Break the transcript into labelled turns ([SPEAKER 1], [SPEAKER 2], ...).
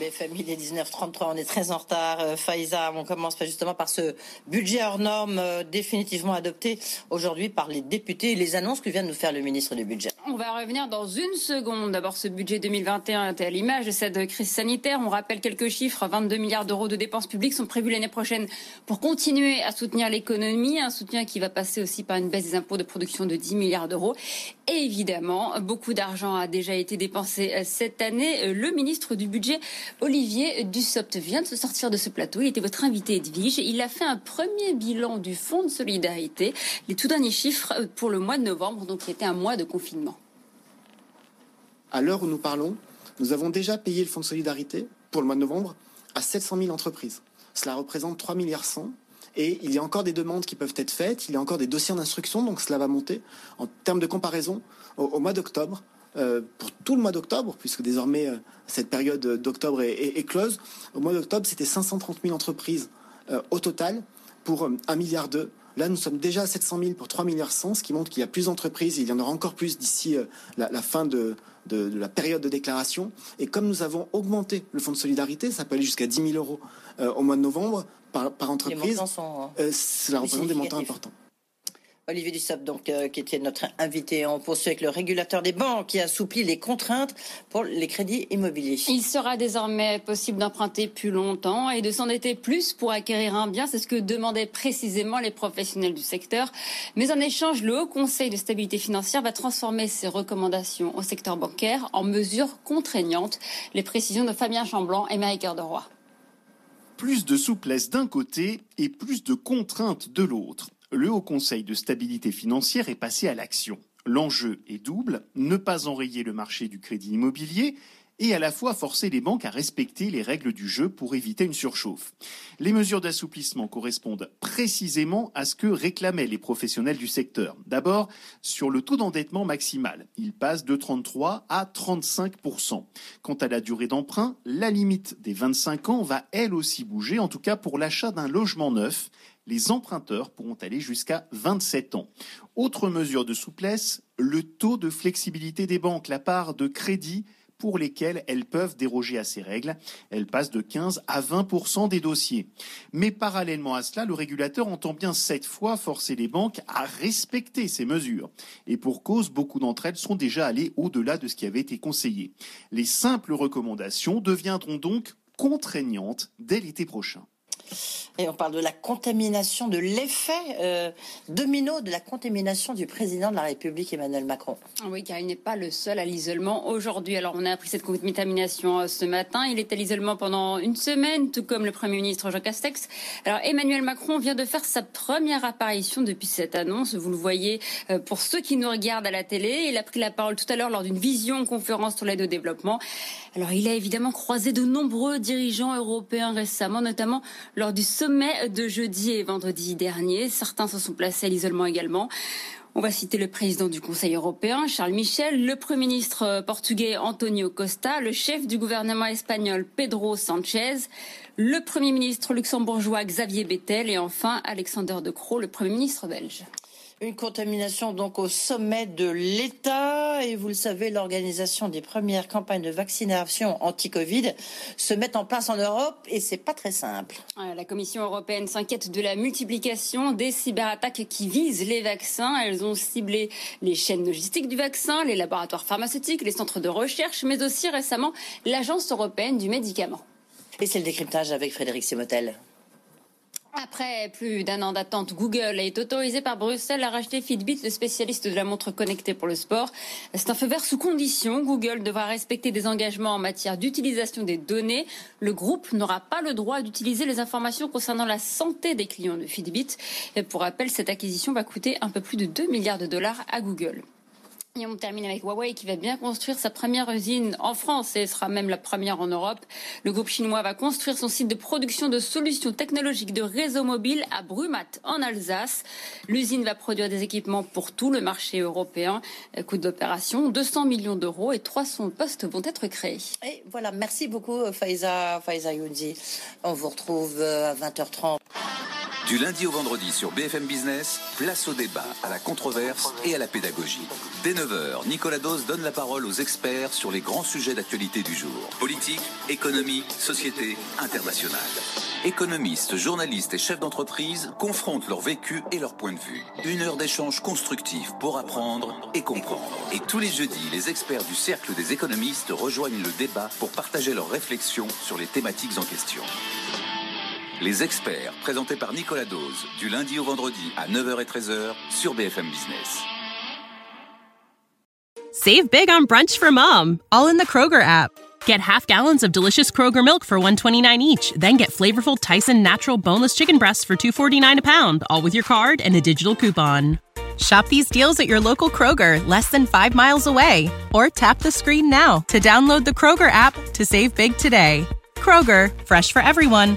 [SPEAKER 1] BFM, il est 19h33, on est très en retard. Euh, Faïza, on commence justement par ce budget hors norme euh, définitivement adopté aujourd'hui par les députés et les annonces que vient de nous faire le ministre du Budget.
[SPEAKER 2] On va revenir dans une seconde. D'abord, ce budget 2021 était à l'image de cette crise sanitaire. On rappelle quelques chiffres. 22 milliards d'euros de dépenses publiques sont prévus l'année prochaine pour continuer à soutenir l'économie. Un soutien qui va passer aussi par une baisse des impôts de production de 10 milliards d'euros. Évidemment, beaucoup d'argent a déjà été dépensé euh, cette année. Le ministre du Budget Olivier Dussopt vient de se sortir de ce plateau. Il était votre invité, Edwige. Il a fait un premier bilan du Fonds de solidarité. Les tout derniers chiffres pour le mois de novembre, donc qui était un mois de confinement.
[SPEAKER 3] À l'heure où nous parlons, nous avons déjà payé le Fonds de solidarité pour le mois de novembre à 700 000 entreprises. Cela représente 3 milliards 100 et il y a encore des demandes qui peuvent être faites, il y a encore des dossiers d'instruction, donc cela va monter. En termes de comparaison, au mois d'octobre, pour tout le mois d'octobre, puisque désormais euh, cette période d'octobre est, close. Au mois d'octobre, c'était 530 000 entreprises euh, au total pour 1 milliard d'euros. Là, nous sommes déjà à 700 000 pour 3 milliards 100, ce qui montre qu'il y a plus d'entreprises. Il y en aura encore plus d'ici la, fin de, la période de déclaration. Et comme nous avons augmenté le fonds de solidarité, ça peut aller jusqu'à 10 000 euros au mois de novembre par, par entreprise. cela représente des montants importants.
[SPEAKER 1] Olivier Dussopt, donc, euh, qui était notre invité. On poursuit avec le régulateur des banques qui assouplit les contraintes pour les crédits immobiliers.
[SPEAKER 2] Il sera désormais possible d'emprunter plus longtemps et de s'endetter plus pour acquérir un bien. C'est ce que demandaient précisément les professionnels du secteur. Mais en échange, le Haut Conseil de stabilité financière va transformer ses recommandations au secteur bancaire en mesures contraignantes. Les précisions de Fabien Chamblanc et Marie-Cœur de Roy.
[SPEAKER 4] Plus de souplesse d'un côté et plus de contraintes de l'autre le Haut Conseil de stabilité financière est passé à l'action. L'enjeu est double, ne pas enrayer le marché du crédit immobilier et à la fois forcer les banques à respecter les règles du jeu pour éviter une surchauffe. Les mesures d'assouplissement correspondent précisément à ce que réclamaient les professionnels du secteur. D'abord, sur le taux d'endettement maximal. Il passe de 33 à 35% Quant à la durée d'emprunt, la limite des 25 ans va elle aussi bouger, en tout cas pour l'achat d'un logement neuf les emprunteurs pourront aller jusqu'à 27 ans. Autre mesure de souplesse, le taux de flexibilité des banques, la part de crédit pour lesquels elles peuvent déroger à ces règles. Elle passe de 15 à 20 des dossiers. Mais parallèlement à cela, le régulateur entend bien cette fois forcer les banques à respecter ces mesures. Et pour cause, beaucoup d'entre elles sont déjà allées au-delà de ce qui avait été conseillé. Les simples recommandations deviendront donc contraignantes dès l'été prochain.
[SPEAKER 1] Et on parle de la contamination, de l'effet euh, domino de la contamination du président de la République Emmanuel Macron.
[SPEAKER 2] Oui, car il n'est pas le seul à l'isolement aujourd'hui. Alors on a appris cette contamination euh, ce matin. Il est à l'isolement pendant une semaine, tout comme le Premier ministre Jean Castex. Alors Emmanuel Macron vient de faire sa première apparition depuis cette annonce. Vous le voyez euh, pour ceux qui nous regardent à la télé. Il a pris la parole tout à l'heure lors d'une vision conférence sur l'aide au développement. Alors il a évidemment croisé de nombreux dirigeants européens récemment, notamment lors du sommet de jeudi et vendredi dernier. Certains se sont placés à l'isolement également. On va citer le président du Conseil européen, Charles Michel, le Premier ministre portugais Antonio Costa, le chef du gouvernement espagnol Pedro Sanchez, le Premier ministre luxembourgeois Xavier Bettel et enfin Alexander De Croo, le Premier ministre belge.
[SPEAKER 1] Une contamination donc au sommet de l'État et vous le savez, l'organisation des premières campagnes de vaccination anti-Covid se met en place en Europe et c'est pas très simple.
[SPEAKER 2] La Commission européenne s'inquiète de la multiplication des cyberattaques qui visent les vaccins. Elles ont ciblé les chaînes logistiques du vaccin, les laboratoires pharmaceutiques, les centres de recherche, mais aussi récemment l'Agence européenne du médicament.
[SPEAKER 1] Et c'est le décryptage avec Frédéric Simotel.
[SPEAKER 2] Après plus d'un an d'attente, Google est autorisé par Bruxelles à racheter Fitbit, le spécialiste de la montre connectée pour le sport. C'est un feu vert sous condition. Google devra respecter des engagements en matière d'utilisation des données. Le groupe n'aura pas le droit d'utiliser les informations concernant la santé des clients de Fitbit. Et pour rappel, cette acquisition va coûter un peu plus de 2 milliards de dollars à Google. Et on termine avec Huawei qui va bien construire sa première usine en France et sera même la première en Europe. Le groupe chinois va construire son site de production de solutions technologiques de réseau mobile à Brumat en Alsace. L'usine va produire des équipements pour tout le marché européen. Coût d'opération 200 millions d'euros et 300 postes vont être créés.
[SPEAKER 1] Et voilà, merci beaucoup Faiza, Faiza Younzi. On vous retrouve euh, à 20h30.
[SPEAKER 5] Du lundi au vendredi sur BFM Business, place au débat, à la controverse et à la pédagogie. Dès 9h, Nicolas Dose donne la parole aux experts sur les grands sujets d'actualité du jour. Politique, économie, société, internationale. Économistes, journalistes et chefs d'entreprise confrontent leur vécu et leur point de vue. Une heure d'échange constructif pour apprendre et comprendre. Et tous les jeudis, les experts du Cercle des économistes rejoignent le débat pour partager leurs réflexions sur les thématiques en question. Les experts, présentés par Nicolas Dose, du lundi au vendredi à 9h et 13h sur BFM Business.
[SPEAKER 6] Save big on brunch for mom, all in the Kroger app. Get half gallons of delicious Kroger milk for 129 each, then get flavorful Tyson natural boneless chicken breasts for 249 a pound, all with your card and a digital coupon. Shop these deals at your local Kroger, less than 5 miles away, or tap the screen now to download the Kroger app to save big today. Kroger, fresh for everyone.